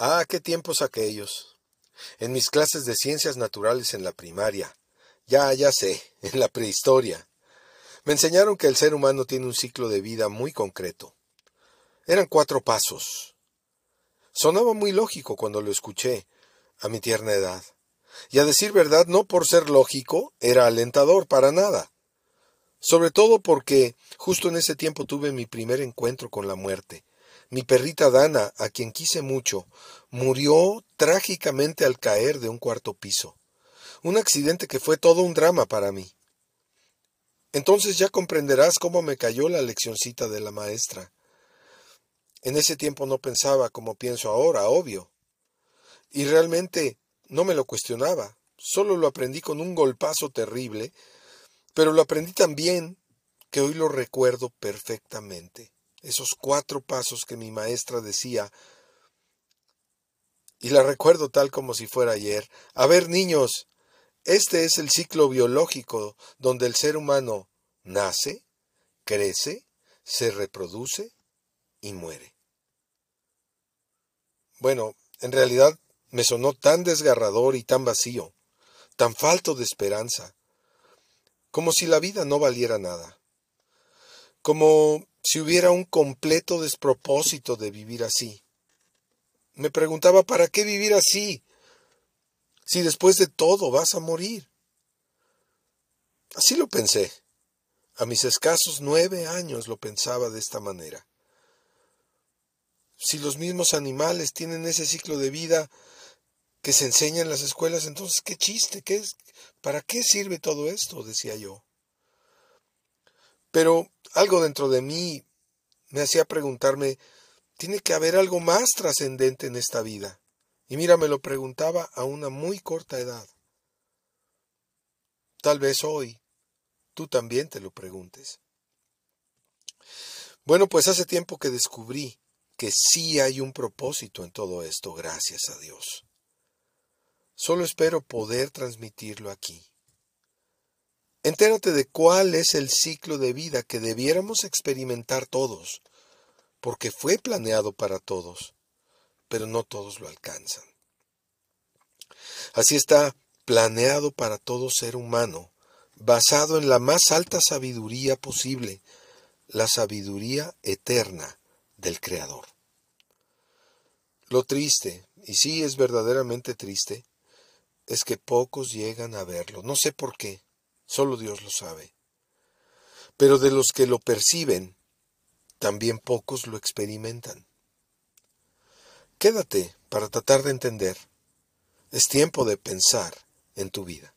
Ah, qué tiempos aquellos. En mis clases de ciencias naturales en la primaria. Ya, ya sé, en la prehistoria. Me enseñaron que el ser humano tiene un ciclo de vida muy concreto. Eran cuatro pasos. Sonaba muy lógico cuando lo escuché, a mi tierna edad. Y a decir verdad, no por ser lógico, era alentador para nada. Sobre todo porque justo en ese tiempo tuve mi primer encuentro con la muerte. Mi perrita Dana, a quien quise mucho, murió trágicamente al caer de un cuarto piso. Un accidente que fue todo un drama para mí. Entonces ya comprenderás cómo me cayó la leccioncita de la maestra. En ese tiempo no pensaba como pienso ahora, obvio. Y realmente no me lo cuestionaba, solo lo aprendí con un golpazo terrible, pero lo aprendí tan bien que hoy lo recuerdo perfectamente. Esos cuatro pasos que mi maestra decía, y la recuerdo tal como si fuera ayer. A ver, niños, este es el ciclo biológico donde el ser humano nace, crece, se reproduce y muere. Bueno, en realidad me sonó tan desgarrador y tan vacío, tan falto de esperanza, como si la vida no valiera nada, como si hubiera un completo despropósito de vivir así. Me preguntaba, ¿para qué vivir así? Si después de todo vas a morir. Así lo pensé. A mis escasos nueve años lo pensaba de esta manera. Si los mismos animales tienen ese ciclo de vida que se enseña en las escuelas, entonces qué chiste, qué es, ¿para qué sirve todo esto? decía yo. Pero algo dentro de mí me hacía preguntarme, tiene que haber algo más trascendente en esta vida. Y mira, me lo preguntaba a una muy corta edad. Tal vez hoy tú también te lo preguntes. Bueno, pues hace tiempo que descubrí que sí hay un propósito en todo esto, gracias a Dios. Solo espero poder transmitirlo aquí. Entérate de cuál es el ciclo de vida que debiéramos experimentar todos, porque fue planeado para todos, pero no todos lo alcanzan. Así está planeado para todo ser humano, basado en la más alta sabiduría posible, la sabiduría eterna del Creador. Lo triste, y sí es verdaderamente triste, es que pocos llegan a verlo. No sé por qué, solo Dios lo sabe. Pero de los que lo perciben, también pocos lo experimentan. Quédate para tratar de entender. Es tiempo de pensar en tu vida.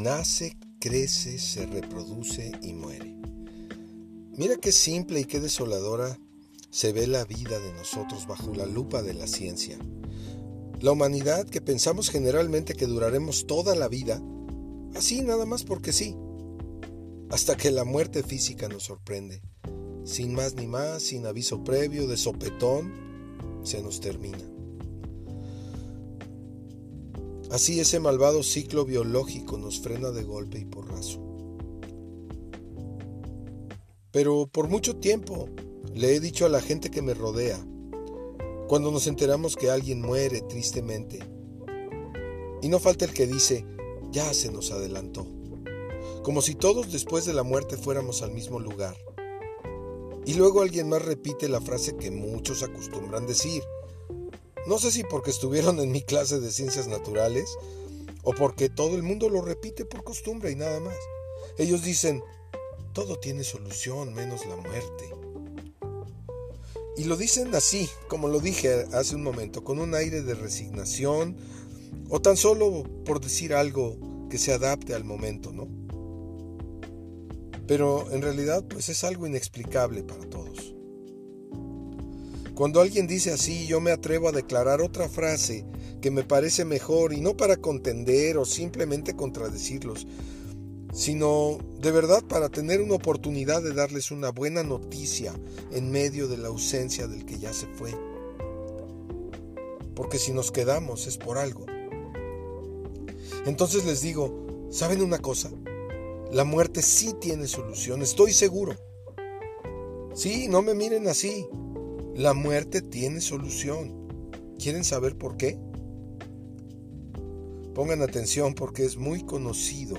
nace, crece, se reproduce y muere. Mira qué simple y qué desoladora se ve la vida de nosotros bajo la lupa de la ciencia. La humanidad que pensamos generalmente que duraremos toda la vida, así nada más porque sí, hasta que la muerte física nos sorprende. Sin más ni más, sin aviso previo, de sopetón, se nos termina. Así ese malvado ciclo biológico nos frena de golpe y porrazo. Pero por mucho tiempo le he dicho a la gente que me rodea, cuando nos enteramos que alguien muere tristemente, y no falta el que dice, ya se nos adelantó, como si todos después de la muerte fuéramos al mismo lugar. Y luego alguien más repite la frase que muchos acostumbran decir, no sé si porque estuvieron en mi clase de ciencias naturales o porque todo el mundo lo repite por costumbre y nada más. Ellos dicen, todo tiene solución menos la muerte. Y lo dicen así, como lo dije hace un momento, con un aire de resignación o tan solo por decir algo que se adapte al momento, ¿no? Pero en realidad pues es algo inexplicable para todos. Cuando alguien dice así, yo me atrevo a declarar otra frase que me parece mejor y no para contender o simplemente contradecirlos, sino de verdad para tener una oportunidad de darles una buena noticia en medio de la ausencia del que ya se fue. porque si nos quedamos es por algo. Entonces les digo, ¿saben una cosa? La muerte sí tiene solución, estoy seguro. Sí, no me miren así. La muerte tiene solución. ¿Quieren saber por qué? Pongan atención porque es muy conocido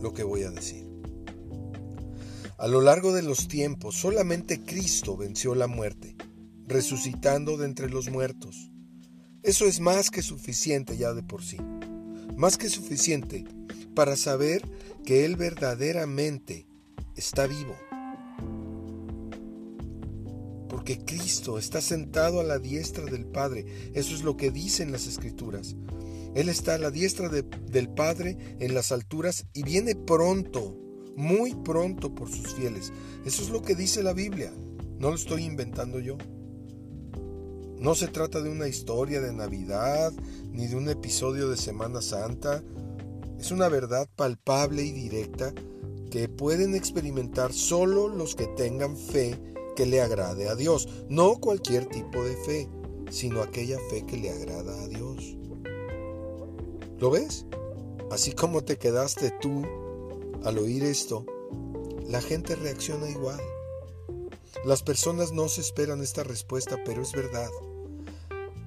lo que voy a decir. A lo largo de los tiempos, solamente Cristo venció la muerte, resucitando de entre los muertos. Eso es más que suficiente ya de por sí. Más que suficiente para saber que Él verdaderamente está vivo. Porque Cristo está sentado a la diestra del Padre. Eso es lo que dicen las Escrituras. Él está a la diestra del Padre en las alturas y viene pronto, muy pronto por sus fieles. Eso es lo que dice la Biblia. No lo estoy inventando yo. No se trata de una historia de Navidad ni de un episodio de Semana Santa. Es una verdad palpable y directa que pueden experimentar solo los que tengan fe que le agrade a Dios. No cualquier tipo de fe, sino aquella fe que le agrada a Dios. ¿Lo ves? Así como te quedaste tú al oír esto, la gente reacciona igual. Las personas no se esperan esta respuesta, pero es verdad.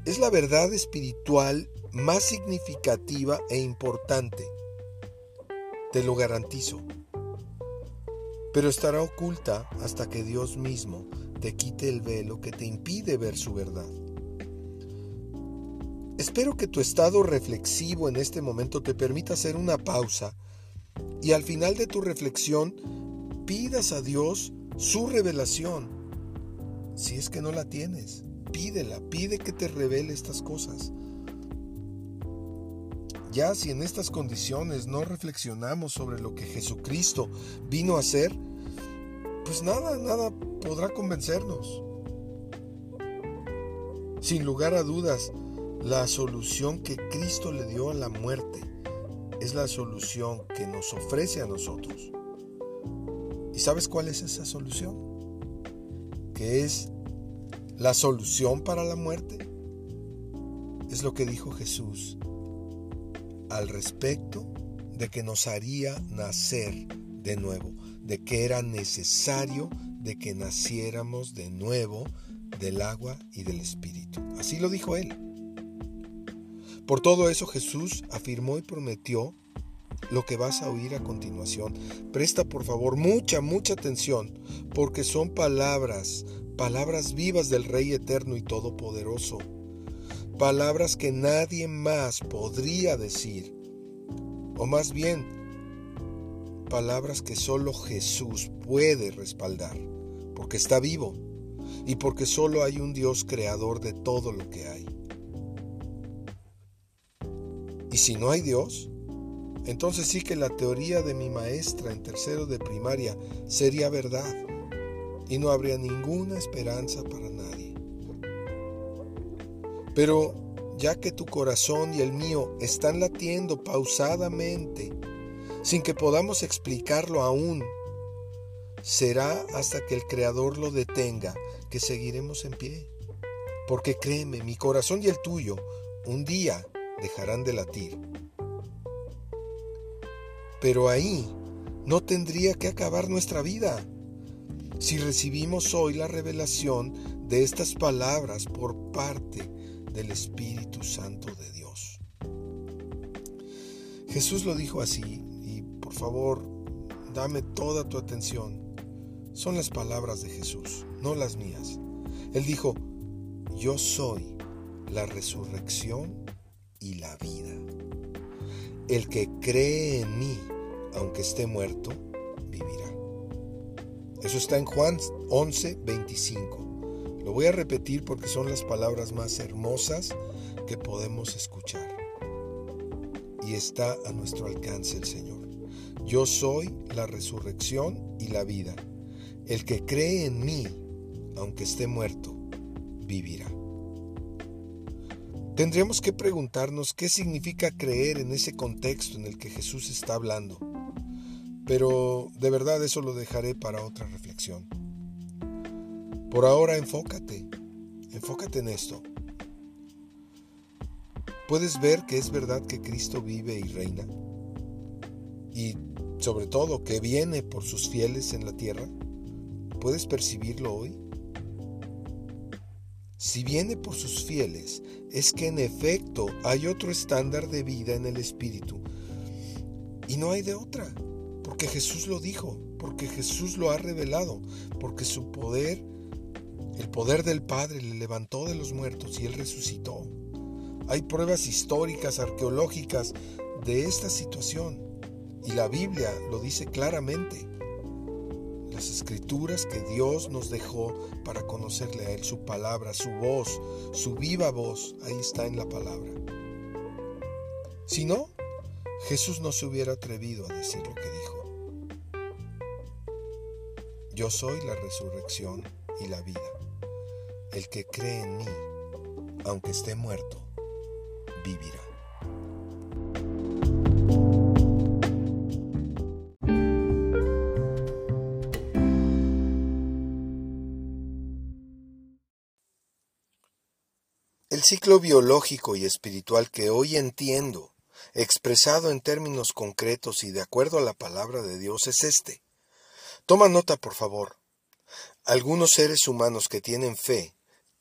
Es la verdad espiritual más significativa e importante. Te lo garantizo. Pero estará oculta hasta que Dios mismo te quite el velo que te impide ver su verdad. Espero que tu estado reflexivo en este momento te permita hacer una pausa y al final de tu reflexión pidas a Dios su revelación. Si es que no la tienes, pídela, pide que te revele estas cosas. Ya si en estas condiciones no reflexionamos sobre lo que Jesucristo vino a hacer, pues nada, nada podrá convencernos. Sin lugar a dudas, la solución que Cristo le dio a la muerte es la solución que nos ofrece a nosotros. ¿Y sabes cuál es esa solución? Que es la solución para la muerte. Es lo que dijo Jesús al respecto de que nos haría nacer de nuevo, de que era necesario de que naciéramos de nuevo del agua y del Espíritu. Así lo dijo él. Por todo eso Jesús afirmó y prometió lo que vas a oír a continuación. Presta por favor mucha, mucha atención, porque son palabras, palabras vivas del Rey eterno y todopoderoso. Palabras que nadie más podría decir. O más bien, palabras que solo Jesús puede respaldar, porque está vivo y porque solo hay un Dios creador de todo lo que hay. Y si no hay Dios, entonces sí que la teoría de mi maestra en tercero de primaria sería verdad y no habría ninguna esperanza para nadie. Pero ya que tu corazón y el mío están latiendo pausadamente, sin que podamos explicarlo aún, será hasta que el Creador lo detenga que seguiremos en pie. Porque créeme, mi corazón y el tuyo un día dejarán de latir. Pero ahí no tendría que acabar nuestra vida. Si recibimos hoy la revelación de estas palabras por parte del Espíritu Santo de Dios. Jesús lo dijo así por favor, dame toda tu atención. Son las palabras de Jesús, no las mías. Él dijo, yo soy la resurrección y la vida. El que cree en mí, aunque esté muerto, vivirá. Eso está en Juan 11, 25. Lo voy a repetir porque son las palabras más hermosas que podemos escuchar. Y está a nuestro alcance el Señor. Yo soy la resurrección y la vida. El que cree en mí, aunque esté muerto, vivirá. Tendríamos que preguntarnos qué significa creer en ese contexto en el que Jesús está hablando. Pero de verdad eso lo dejaré para otra reflexión. Por ahora enfócate, enfócate en esto. ¿Puedes ver que es verdad que Cristo vive y reina? Y sobre todo que viene por sus fieles en la tierra. ¿Puedes percibirlo hoy? Si viene por sus fieles, es que en efecto hay otro estándar de vida en el Espíritu. Y no hay de otra, porque Jesús lo dijo, porque Jesús lo ha revelado, porque su poder, el poder del Padre le levantó de los muertos y él resucitó. Hay pruebas históricas, arqueológicas de esta situación y la Biblia lo dice claramente. Las escrituras que Dios nos dejó para conocerle a Él, su palabra, su voz, su viva voz, ahí está en la palabra. Si no, Jesús no se hubiera atrevido a decir lo que dijo. Yo soy la resurrección y la vida. El que cree en mí, aunque esté muerto, vivirá. El ciclo biológico y espiritual que hoy entiendo, expresado en términos concretos y de acuerdo a la palabra de Dios, es este. Toma nota, por favor. Algunos seres humanos que tienen fe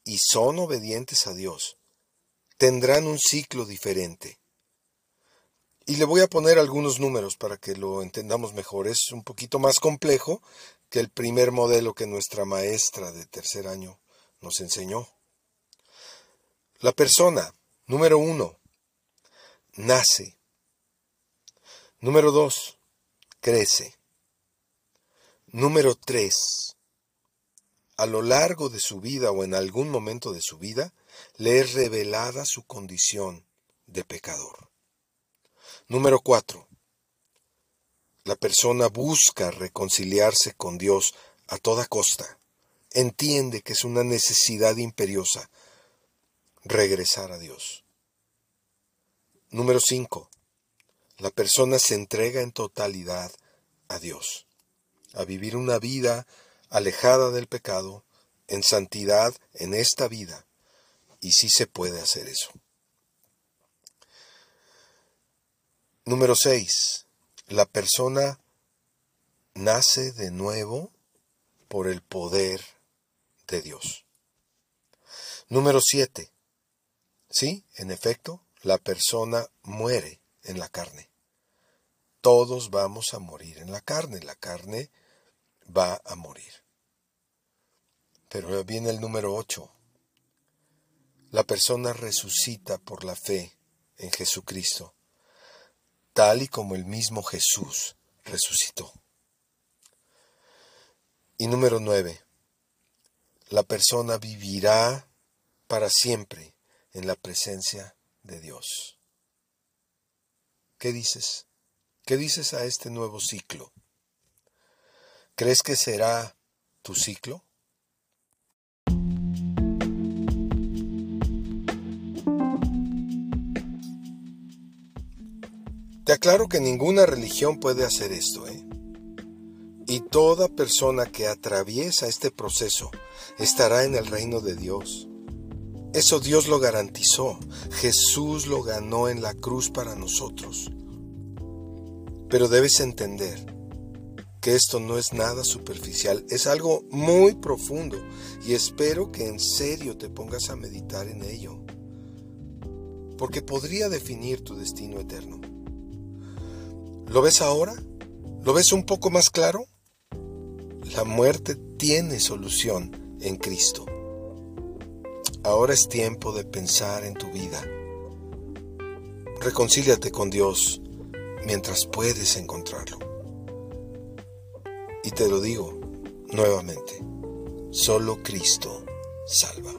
y son obedientes a Dios tendrán un ciclo diferente. Y le voy a poner algunos números para que lo entendamos mejor. Es un poquito más complejo que el primer modelo que nuestra maestra de tercer año nos enseñó. La persona, número uno, nace. Número dos, crece. Número tres, a lo largo de su vida o en algún momento de su vida, le es revelada su condición de pecador. Número cuatro, la persona busca reconciliarse con Dios a toda costa. Entiende que es una necesidad imperiosa regresar a Dios. Número 5. La persona se entrega en totalidad a Dios, a vivir una vida alejada del pecado, en santidad en esta vida. Y sí se puede hacer eso. Número 6. La persona nace de nuevo por el poder de Dios. Número 7. Sí, en efecto, la persona muere en la carne. Todos vamos a morir en la carne, la carne va a morir. Pero viene el número 8. La persona resucita por la fe en Jesucristo, tal y como el mismo Jesús resucitó. Y número 9. La persona vivirá para siempre en la presencia de Dios. ¿Qué dices? ¿Qué dices a este nuevo ciclo? ¿Crees que será tu ciclo? Te aclaro que ninguna religión puede hacer esto, ¿eh? Y toda persona que atraviesa este proceso estará en el reino de Dios. Eso Dios lo garantizó. Jesús lo ganó en la cruz para nosotros. Pero debes entender que esto no es nada superficial, es algo muy profundo y espero que en serio te pongas a meditar en ello, porque podría definir tu destino eterno. ¿Lo ves ahora? ¿Lo ves un poco más claro? La muerte tiene solución en Cristo. Ahora es tiempo de pensar en tu vida. Reconcíliate con Dios mientras puedes encontrarlo. Y te lo digo nuevamente, solo Cristo salva.